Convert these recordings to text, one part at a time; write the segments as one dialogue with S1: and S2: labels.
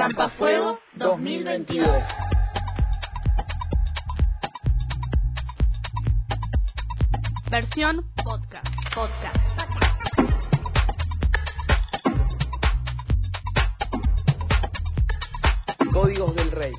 S1: Campafuego 2022.
S2: Versión podcast.
S1: Podcast.
S3: Códigos del Rey.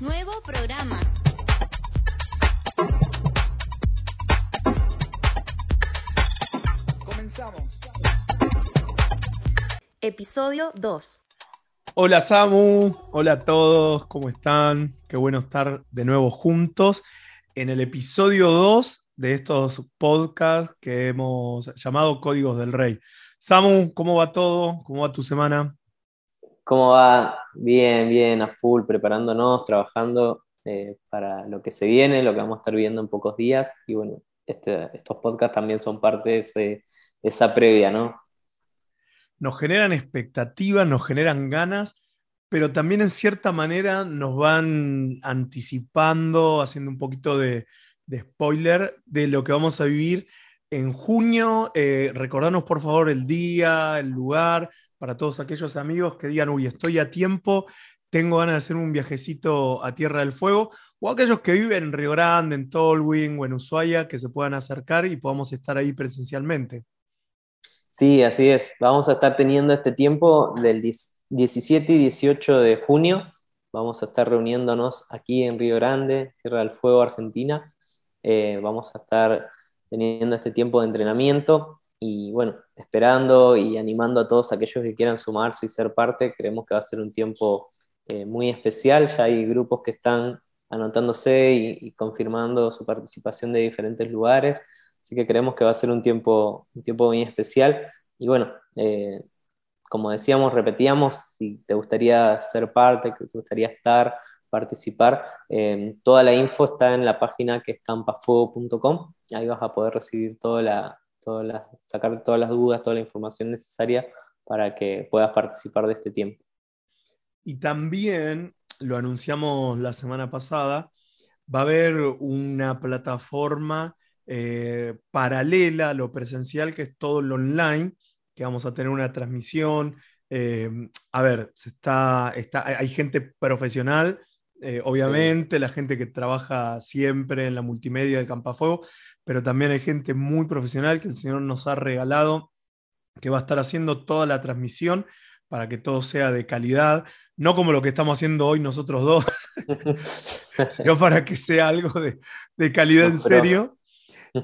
S1: Nuevo programa.
S4: Episodio 2.
S5: Hola Samu, hola a todos, ¿cómo están? Qué bueno estar de nuevo juntos en el episodio 2 de estos podcasts que hemos llamado Códigos del Rey. Samu, ¿cómo va todo? ¿Cómo va tu semana?
S6: ¿Cómo va? Bien, bien, a full, preparándonos, trabajando eh, para lo que se viene, lo que vamos a estar viendo en pocos días. Y bueno, este- estos podcasts también son parte de, ese- de esa previa, ¿no?
S5: Nos generan expectativas, nos generan ganas, pero también en cierta manera nos van anticipando, haciendo un poquito de, spoiler de lo que vamos a vivir en junio. Eh, recordanos por favor el día, el lugar, para todos aquellos amigos que digan, uy, estoy a tiempo, tengo ganas de hacer un viajecito a Tierra del Fuego, o aquellos que viven en Río Grande, en Tolwyn o en Ushuaia, que se puedan acercar y podamos estar ahí presencialmente.
S6: Sí, así es. Vamos a estar teniendo este tiempo del 10 17 y 18 de junio. Vamos a estar reuniéndonos aquí en Río Grande, Tierra del Fuego, Argentina. Eh, vamos a estar teniendo este tiempo de entrenamiento y bueno, esperando y animando a todos aquellos que quieran sumarse y ser parte. Creemos que va a ser un tiempo eh, muy especial. Ya hay grupos que están anotándose y confirmando su participación de diferentes lugares. Así que creemos que va a ser un tiempo, un tiempo muy especial. Y bueno, eh, como decíamos, repetíamos, si te gustaría ser parte, que te gustaría estar, participar, eh, toda la info está en la página que es campafuego.com. Ahí vas a poder recibir toda la, toda la, sacar todas las dudas, toda la información necesaria para que puedas participar de este tiempo.
S5: Y también, lo anunciamos la semana pasada, va a haber una plataforma eh, paralela a lo presencial, que es todo lo online, que vamos a tener una transmisión. eh, a ver, se está, está, hay- gente profesional, eh, obviamente, la gente que trabaja siempre en la multimedia del Campafuego, pero también hay gente muy profesional que el Señor nos ha regalado, que va a estar haciendo toda la transmisión para que todo sea de calidad, no como lo que estamos haciendo hoy nosotros dos, sino para que sea algo de, de calidad en serio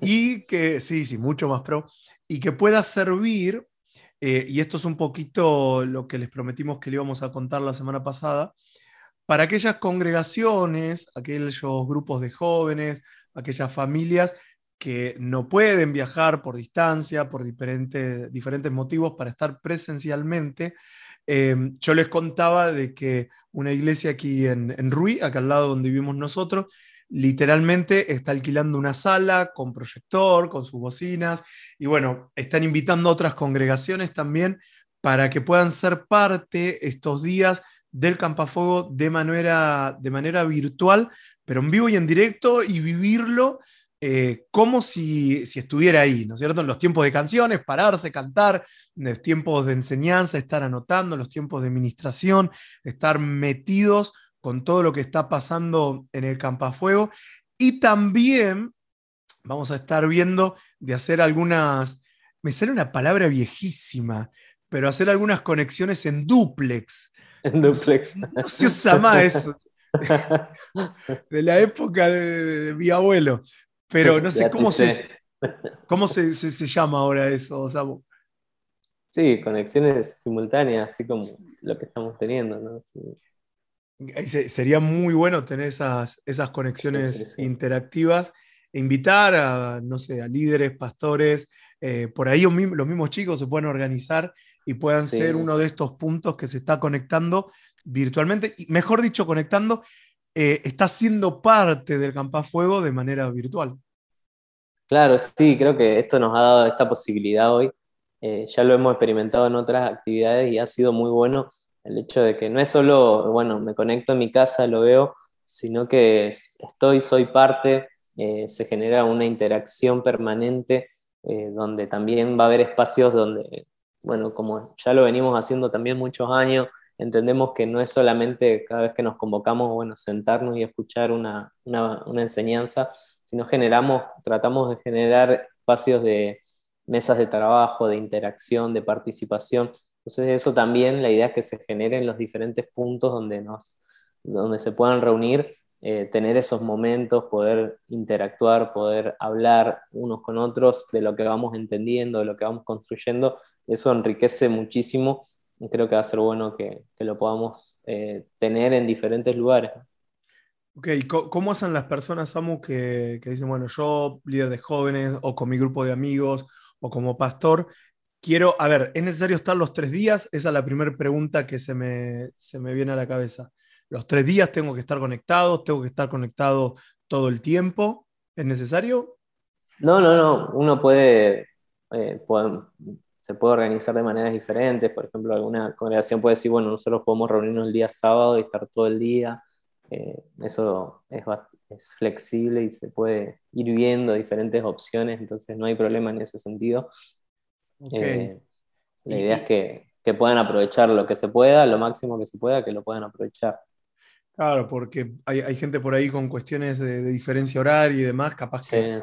S5: y que, sí, sí, mucho más pro, y que pueda servir, eh, y esto es un poquito lo que les prometimos que le íbamos a contar la semana pasada, para aquellas congregaciones, aquellos grupos de jóvenes, aquellas familias que no pueden viajar por distancia, por diferentes, diferentes motivos para estar presencialmente. Eh, yo les contaba de que una iglesia aquí en, en Ruy, acá al lado donde vivimos nosotros, literalmente está alquilando una sala con proyector, con sus bocinas, y bueno, están invitando a otras congregaciones también para que puedan ser parte estos días del Campafuego de manera, de manera virtual, pero en vivo y en directo y vivirlo eh, como si, si estuviera ahí, ¿no es cierto? En los tiempos de canciones, pararse, cantar, en los tiempos de enseñanza, estar anotando, los tiempos de administración, estar metidos con todo lo que está pasando en el Campafuego. Y también vamos a estar viendo de hacer algunas, me sale una palabra viejísima, pero hacer algunas conexiones en duplex.
S6: En duplex.
S5: No se usa más eso, de la época de, de mi abuelo. Pero no sé
S6: Ya
S5: cómo, se, cómo se, se- se llama ahora eso. Samu?
S6: Sí, conexiones simultáneas, así como lo que estamos teniendo, ¿no? Sí.
S5: Se- Sería muy bueno tener esas, esas conexiones
S6: Sí, sí, sí.
S5: interactivas e invitar a, no sé, a líderes, pastores, eh, por ahí los mismos, chicos se pueden organizar y puedan ser uno de estos puntos que se está conectando virtualmente, y mejor dicho, conectando, eh, está siendo parte del Campafuego de manera virtual.
S6: Claro, sí, creo que esto nos ha dado esta posibilidad hoy. Eh, ya lo hemos experimentado en otras actividades y ha sido muy bueno el hecho de que no es solo, bueno, me conecto en mi casa, lo veo, sino que estoy, soy parte, eh, se genera una interacción permanente eh, donde también va a haber espacios donde, bueno, como ya lo venimos haciendo también muchos años, entendemos que no es solamente cada vez que nos convocamos, bueno, sentarnos y escuchar una, una, una enseñanza, sino generamos, tratamos de generar espacios de mesas de trabajo, de interacción, de participación. Entonces eso también, la idea es que se generen los diferentes puntos donde, nos, donde se puedan reunir, eh, tener esos momentos, poder interactuar, poder hablar unos con otros de lo que vamos entendiendo, de lo que vamos construyendo. Eso enriquece muchísimo creo que va a ser bueno que, que lo podamos eh, tener en diferentes lugares.
S5: Ok, ¿cómo hacen las personas, Samu, que, que, dicen, bueno, yo, líder de jóvenes, o con mi grupo de amigos, o como pastor, quiero, a ver, ¿es necesario estar los tres días? Esa es la primera pregunta que se me, se me viene a la cabeza. ¿Los tres días tengo que estar conectado? ¿Tengo que estar conectado todo el tiempo? ¿Es necesario?
S6: No, no, no. Uno puede, eh, se puede organizar de maneras diferentes. Por ejemplo, alguna congregación puede decir, bueno, nosotros podemos reunirnos el día sábado y estar todo el día. Eh, eso es, es, flexible y se puede ir viendo diferentes opciones, entonces no hay problema en ese sentido. Eh, la idea es que, que, puedan aprovechar lo que se pueda, lo máximo que se pueda, que lo puedan aprovechar.
S5: Claro, porque hay, hay gente por ahí con cuestiones de, de, diferencia horaria y demás, capaz que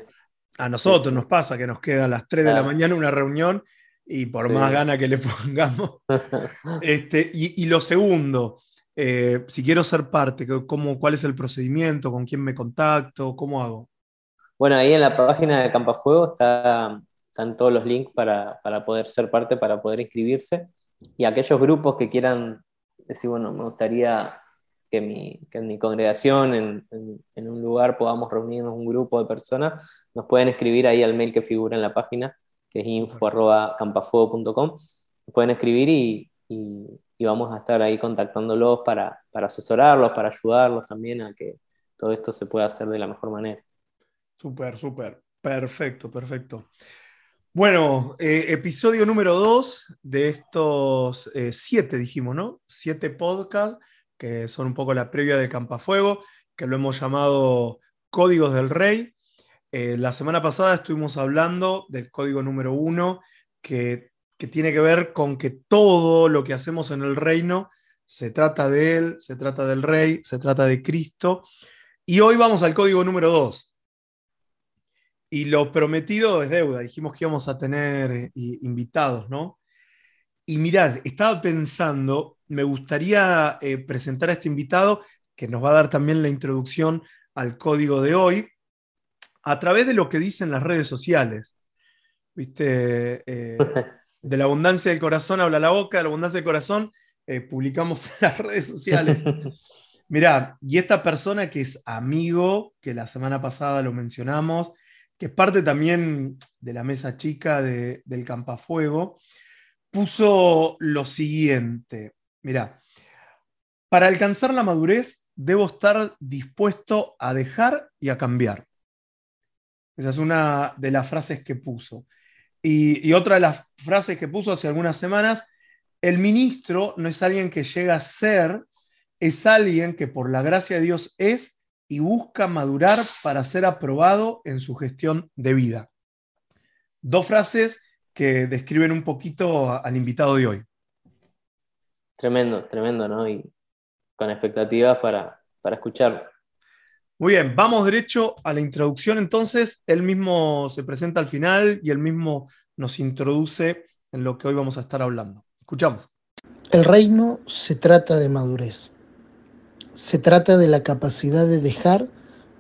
S5: a nosotros nos pasa que nos queda a las 3 claro. de la mañana una reunión y por sí. más gana que le pongamos. este, y, y, lo segundo, eh, si quiero ser parte, ¿cómo, ¿cuál es el procedimiento? ¿Con quién me contacto? ¿Cómo hago?
S6: Bueno, ahí en la página de Campafuego está, están todos los links para, para, poder ser parte, para poder inscribirse. Y aquellos grupos que quieran decir, bueno, me gustaría que, mi, que en mi congregación, en, en, en, un lugar, podamos reunirnos un grupo de personas, nos pueden escribir ahí al mail que figura en la página, que es info.campafuego.com. Pueden escribir y, y, y, vamos a estar ahí contactándolos para, para, asesorarlos, para ayudarlos también a que todo esto se pueda hacer de la mejor manera.
S5: Súper, súper. Perfecto, perfecto. Bueno, eh, episodio número dos de estos eh, siete, dijimos, ¿no? Siete podcasts que son un poco la previa de Campafuego, que lo hemos llamado Códigos del Rey. Eh, la semana pasada estuvimos hablando del código número uno, que que tiene que ver con que todo lo que hacemos en el reino se trata de Él, se trata del Rey, se trata de Cristo. Y hoy vamos al código número 2. Y lo prometido es deuda. Dijimos que íbamos a tener eh, invitados, ¿no? Y mirad, estaba pensando, me gustaría eh, presentar a este invitado que nos va a dar también la introducción al código de hoy a través de lo que dicen las redes sociales. ¿Viste? Eh, de la abundancia del corazón habla la boca, de la abundancia del corazón eh, publicamos en las redes sociales. Mirá, y esta persona que es amigo, que la semana pasada lo mencionamos, que es parte también de la mesa chica de, del Campafuego, puso lo siguiente. Mirá, para alcanzar la madurez debo estar dispuesto a dejar y a cambiar. Esa es una de las frases que puso. Y, y, otra de las frases que puso hace algunas semanas, el ministro no es alguien que llega a ser, es alguien que por la gracia de Dios es y busca madurar para ser aprobado en su gestión de vida. Dos frases que describen un poquito al invitado de hoy.
S6: Tremendo, tremendo, ¿no? Y con expectativas para, para escucharlo.
S5: Muy bien, vamos derecho a la introducción entonces. Él mismo se presenta al final y él mismo nos introduce en lo que hoy vamos a estar hablando. Escuchamos.
S3: El reino se trata de madurez. Se trata de la capacidad de dejar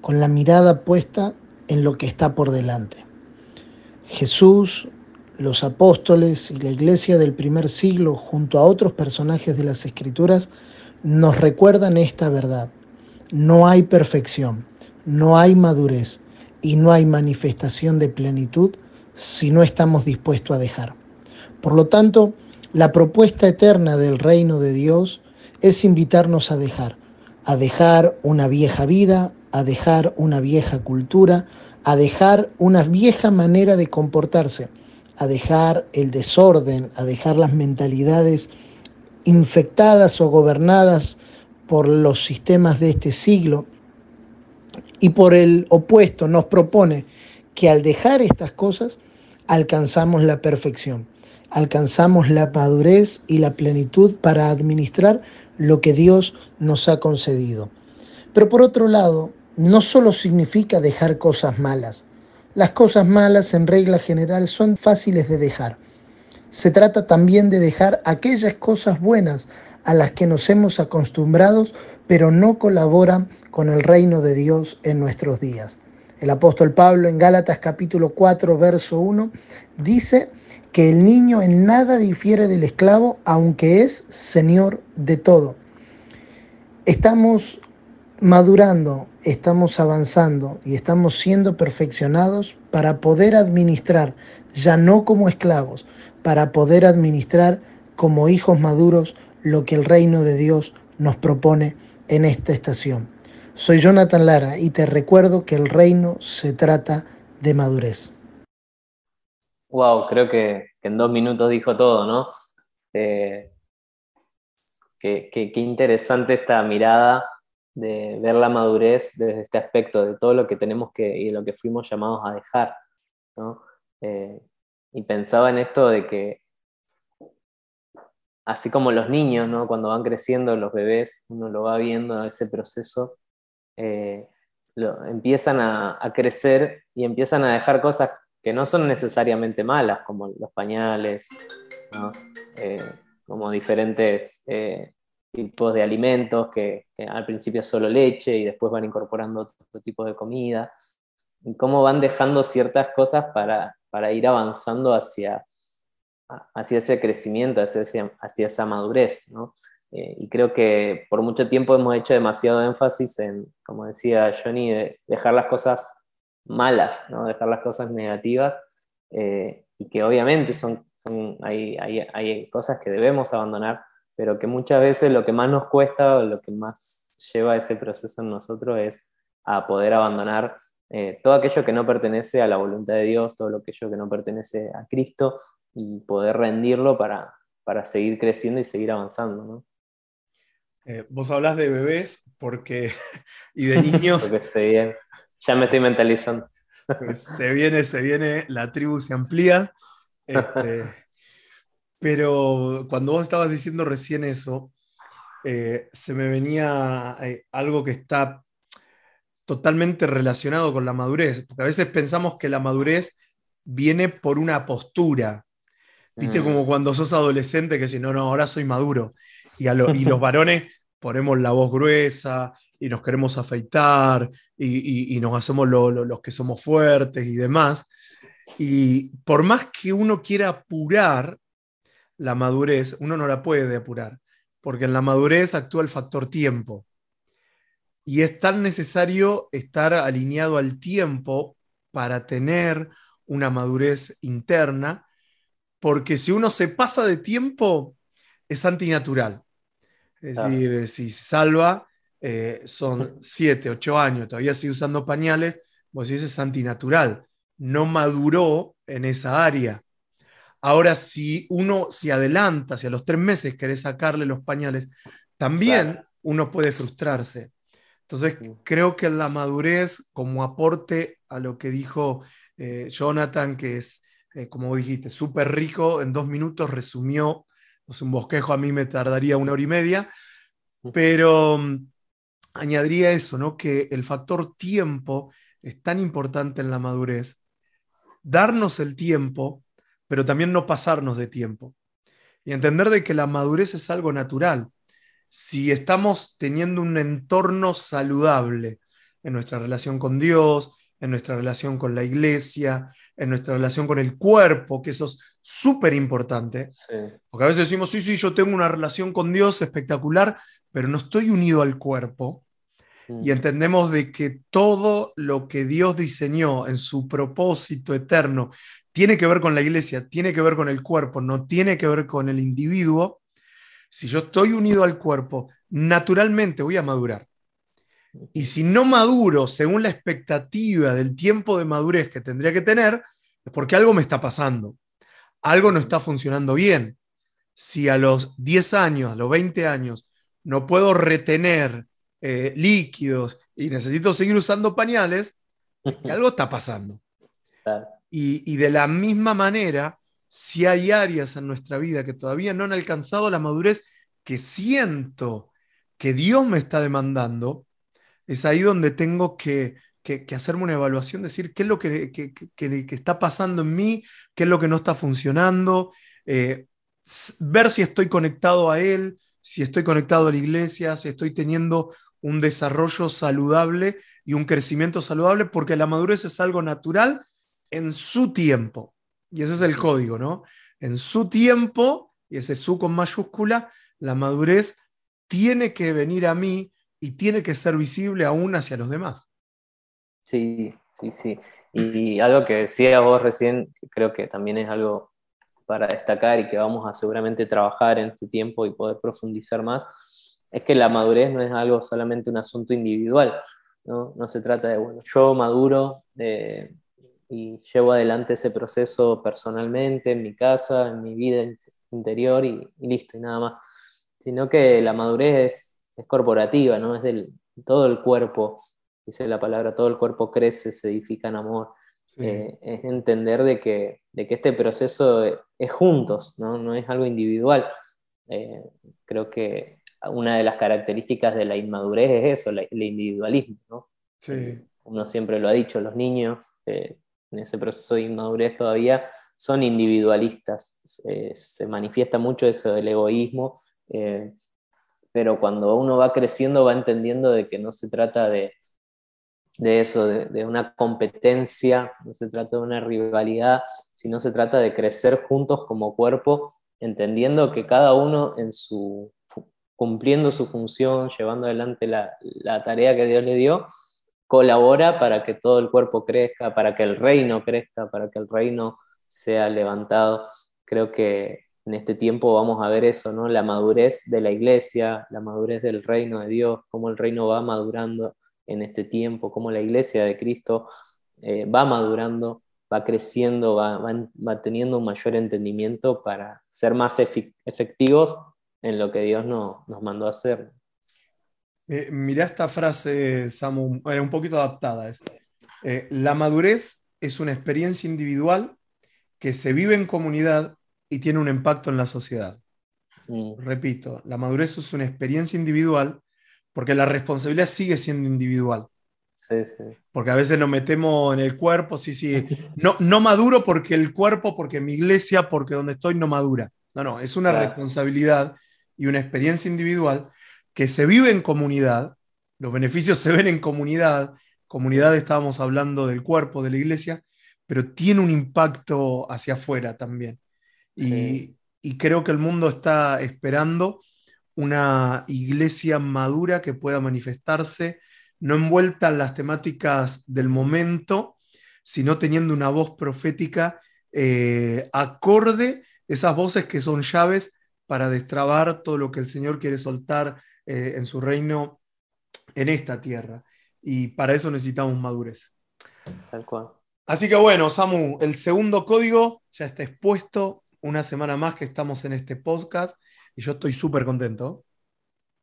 S3: con la mirada puesta en lo que está por delante. Jesús, los apóstoles y la iglesia del primer siglo junto a otros personajes de las escrituras nos recuerdan esta verdad no hay perfección, no hay madurez y no hay manifestación de plenitud si no estamos dispuestos a dejar. Por lo tanto, la propuesta eterna del reino de Dios es invitarnos a dejar, a dejar una vieja vida, a dejar una vieja cultura, a dejar una vieja manera de comportarse, a dejar el desorden, a dejar las mentalidades infectadas o gobernadas por los sistemas de este siglo. Y por el opuesto nos propone que al dejar estas cosas alcanzamos la perfección, alcanzamos la madurez y la plenitud para administrar lo que Dios nos ha concedido. Pero por otro lado, no solo significa dejar cosas malas. Las cosas malas en regla general son fáciles de dejar. Se trata también de dejar aquellas cosas buenas a las que nos hemos acostumbrado, pero no colaboran con el reino de Dios en nuestros días. El apóstol Pablo en Gálatas capítulo 4, verso 1, dice que el niño en nada difiere del esclavo, aunque es señor de todo. Estamos madurando, estamos avanzando y estamos siendo perfeccionados para poder administrar, ya no como esclavos, para poder administrar como hijos maduros lo que el reino de Dios nos propone en esta estación. Soy Jonathan Lara y te recuerdo que el reino se trata de madurez.
S6: Wow, creo que, en dos minutos dijo todo, ¿no? Eh, qué, interesante esta mirada de ver la madurez desde este aspecto, de todo lo que tenemos que y lo que fuimos llamados a dejar, ¿no? Eh, y pensaba en esto de que, así como los niños, ¿no? Cuando van creciendo, los bebés, uno lo va viendo ese proceso, eh, empiezan a, crecer y empiezan a dejar cosas que no son necesariamente malas, como los pañales, eh, como diferentes eh, tipos de alimentos que, al principio es solo leche y después van incorporando otro tipo de comida, y cómo van dejando ciertas cosas para, para ir avanzando hacia, hacia ese crecimiento, hacia, hacia esa madurez. ¿no? Eh, y creo que por mucho tiempo hemos hecho demasiado énfasis en, como decía Johnny, de dejar las cosas malas, ¿no? dejar las cosas negativas, eh, y que obviamente son hay, hay, hay, cosas que debemos abandonar, pero que muchas veces lo que más nos cuesta o lo que más lleva ese proceso en nosotros es a poder abandonar eh, todo aquello que no pertenece a la voluntad de Dios, todo aquello que no pertenece a Cristo y poder rendirlo para, para seguir creciendo y seguir avanzando. ¿no?
S5: Eh, vos hablas de bebés porque, y de niños.
S6: porque se viene. Ya me estoy mentalizando.
S5: Pues, se viene, se viene, la tribu se amplía. Este, pero cuando vos estabas diciendo recién eso, eh, se me venía eh, algo que está totalmente relacionado con la madurez, porque a veces pensamos que la madurez viene por una postura, ¿Viste? Mm. Como cuando sos adolescente que si no, no, ahora soy maduro. Y, los varones ponemos la voz gruesa y nos queremos afeitar y, nos hacemos los que somos fuertes y demás. Y por más que uno quiera apurar la madurez, uno no la puede apurar, porque en la madurez actúa el factor tiempo. Y es tan necesario estar alineado al tiempo para tener una madurez interna, porque si uno se pasa de tiempo, es antinatural. Es decir, si salva, eh, son 7, 8 años, todavía sigue usando pañales, vos decís es antinatural, no maduró en esa área. Ahora, si uno se adelanta, hacia los tres meses querés sacarle los pañales, también uno puede frustrarse. Entonces, creo que la madurez, como aporte a lo que dijo eh, Jonathan, que es, eh, como dijiste, súper rico, en dos minutos resumió un bosquejo a mí me tardaría una hora y media, pero mm, añadiría eso, ¿no? Que el factor tiempo es tan importante en la madurez. Darnos el tiempo, pero también no pasarnos de tiempo. Y entender de que la madurez es algo natural. Si estamos teniendo un entorno saludable en nuestra relación con Dios, en nuestra relación con la iglesia, en nuestra relación con el cuerpo, que eso es súper importante. Porque a veces decimos, sí, sí, yo tengo una relación con Dios espectacular, pero no estoy unido al cuerpo. Mm. Y entendemos de que todo lo que Dios diseñó en su propósito eterno tiene que ver con la iglesia, tiene que ver con el cuerpo, no tiene que ver con el individuo. Si yo estoy unido al cuerpo, naturalmente voy a madurar. Y si no maduro según la expectativa del tiempo de madurez que tendría que tener, es porque algo me está pasando. Algo no está funcionando bien. Si a los 10 años, a los 20 años, no puedo retener eh, líquidos y necesito seguir usando pañales, y algo está pasando. Y de la misma manera, si hay áreas en nuestra vida que todavía no han alcanzado la madurez que siento que Dios me está demandando, es ahí donde tengo que, que- que hacerme una evaluación, decir qué es lo que, que- que- está pasando en mí, qué es lo que no está funcionando, eh, ver si estoy conectado a Él, si estoy conectado a la iglesia, si estoy teniendo un desarrollo saludable y un crecimiento saludable, porque la madurez es algo natural en su tiempo. Y ese es el código, ¿no? En su tiempo, y ese su con mayúscula, la madurez tiene que venir a mí y tiene que ser visible aún hacia los demás.
S6: Sí, sí, sí. Y algo que decías vos recién, creo que también es algo para destacar y que vamos a seguramente trabajar en este tiempo y poder profundizar más, es que la madurez no es algo solamente un asunto individual, ¿no? No se trata de, bueno, yo maduro eh, y llevo adelante ese proceso personalmente, en mi casa, en mi vida in- interior y, y listo, y nada más. Sino que la madurez es, es corporativa, ¿no? Es del todo el cuerpo, dice la palabra, todo el cuerpo crece, se edifica en amor. Eh, es entender de que, de que este proceso es juntos, ¿no? No es algo individual. Eh, creo que una de las características de la inmadurez es eso, la- el individualismo, ¿no?
S5: Sí,
S6: Uno siempre lo ha dicho, los niños eh, en ese proceso de inmadurez todavía son individualistas, Eh, se manifiesta mucho eso del egoísmo, eh, pero cuando uno va creciendo va entendiendo de que no se trata de, de eso, de, una competencia, no se trata de una rivalidad, sino se trata de crecer juntos como cuerpo, entendiendo que cada uno en su cumpliendo su función, llevando adelante la, la tarea que Dios le dio, colabora para que todo el cuerpo crezca, para que el reino crezca, para que el reino sea levantado. Creo que en este tiempo vamos a ver eso, ¿no? La madurez de la iglesia, la madurez del reino de Dios, cómo el reino va madurando en este tiempo, cómo la iglesia de Cristo eh, va madurando, va creciendo, va, va- va teniendo un mayor entendimiento para ser más efectivos en lo que Dios no- nos mandó a hacer.
S5: Eh, mirá esta frase, Samu, bueno, un poquito adaptada. es, eh, la madurez es una experiencia individual que se vive en comunidad y tiene un impacto en la sociedad.
S6: Mm,
S5: Repito, la madurez es una experiencia individual porque la responsabilidad sigue siendo individual.
S6: sí, sí.
S5: Porque a veces nos metemos en el cuerpo, sí, sí. No, no maduro porque el cuerpo, porque mi iglesia, porque donde estoy no madura. No, no, es una
S6: Claro.
S5: responsabilidad y una experiencia individual que se vive en comunidad. Los beneficios se ven en comunidad. Comunidad estábamos hablando del cuerpo, de la iglesia, pero tiene un impacto hacia afuera también. Y, y creo que el mundo está esperando una iglesia madura que pueda manifestarse, no envuelta en las temáticas del momento, sino teniendo una voz profética eh, acorde, esas voces que son llaves para destrabar todo lo que el Señor quiere soltar eh, en su reino en esta tierra. Y para eso necesitamos madurez.
S6: Tal cual.
S5: Así que bueno, Samu, el segundo código ya está expuesto. Una semana más que estamos en este podcast y yo estoy súper contento.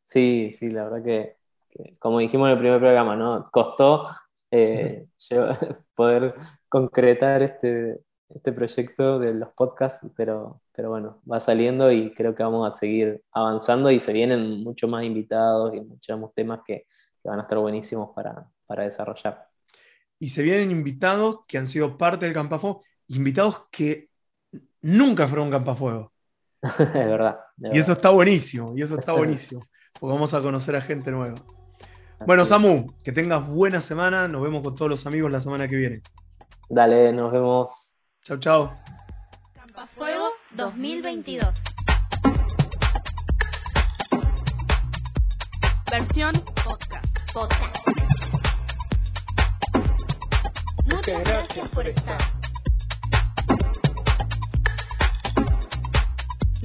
S6: Sí, sí, la verdad que, que, como dijimos en el primer programa, ¿no? Costó eh, llevar- poder concretar este, este proyecto de los podcasts, pero, pero bueno, va saliendo y creo que vamos a seguir avanzando y se vienen muchos más invitados y muchos más temas que, que van a estar buenísimos para, para desarrollar.
S5: Y se vienen invitados que han sido parte del Campafuego, invitados que nunca fueron Campafuego.
S6: es verdad. es
S5: Y eso está buenísimo, y eso está buenísimo, porque vamos a conocer a gente nueva. Bueno. Samu, que tengas buena semana, nos vemos con todos los amigos la semana que viene.
S6: Dale, nos vemos.
S5: Chau, chau.
S1: Campafuego 2022.
S2: Versión podcast.
S1: Podcast. Muchas gracias por estar.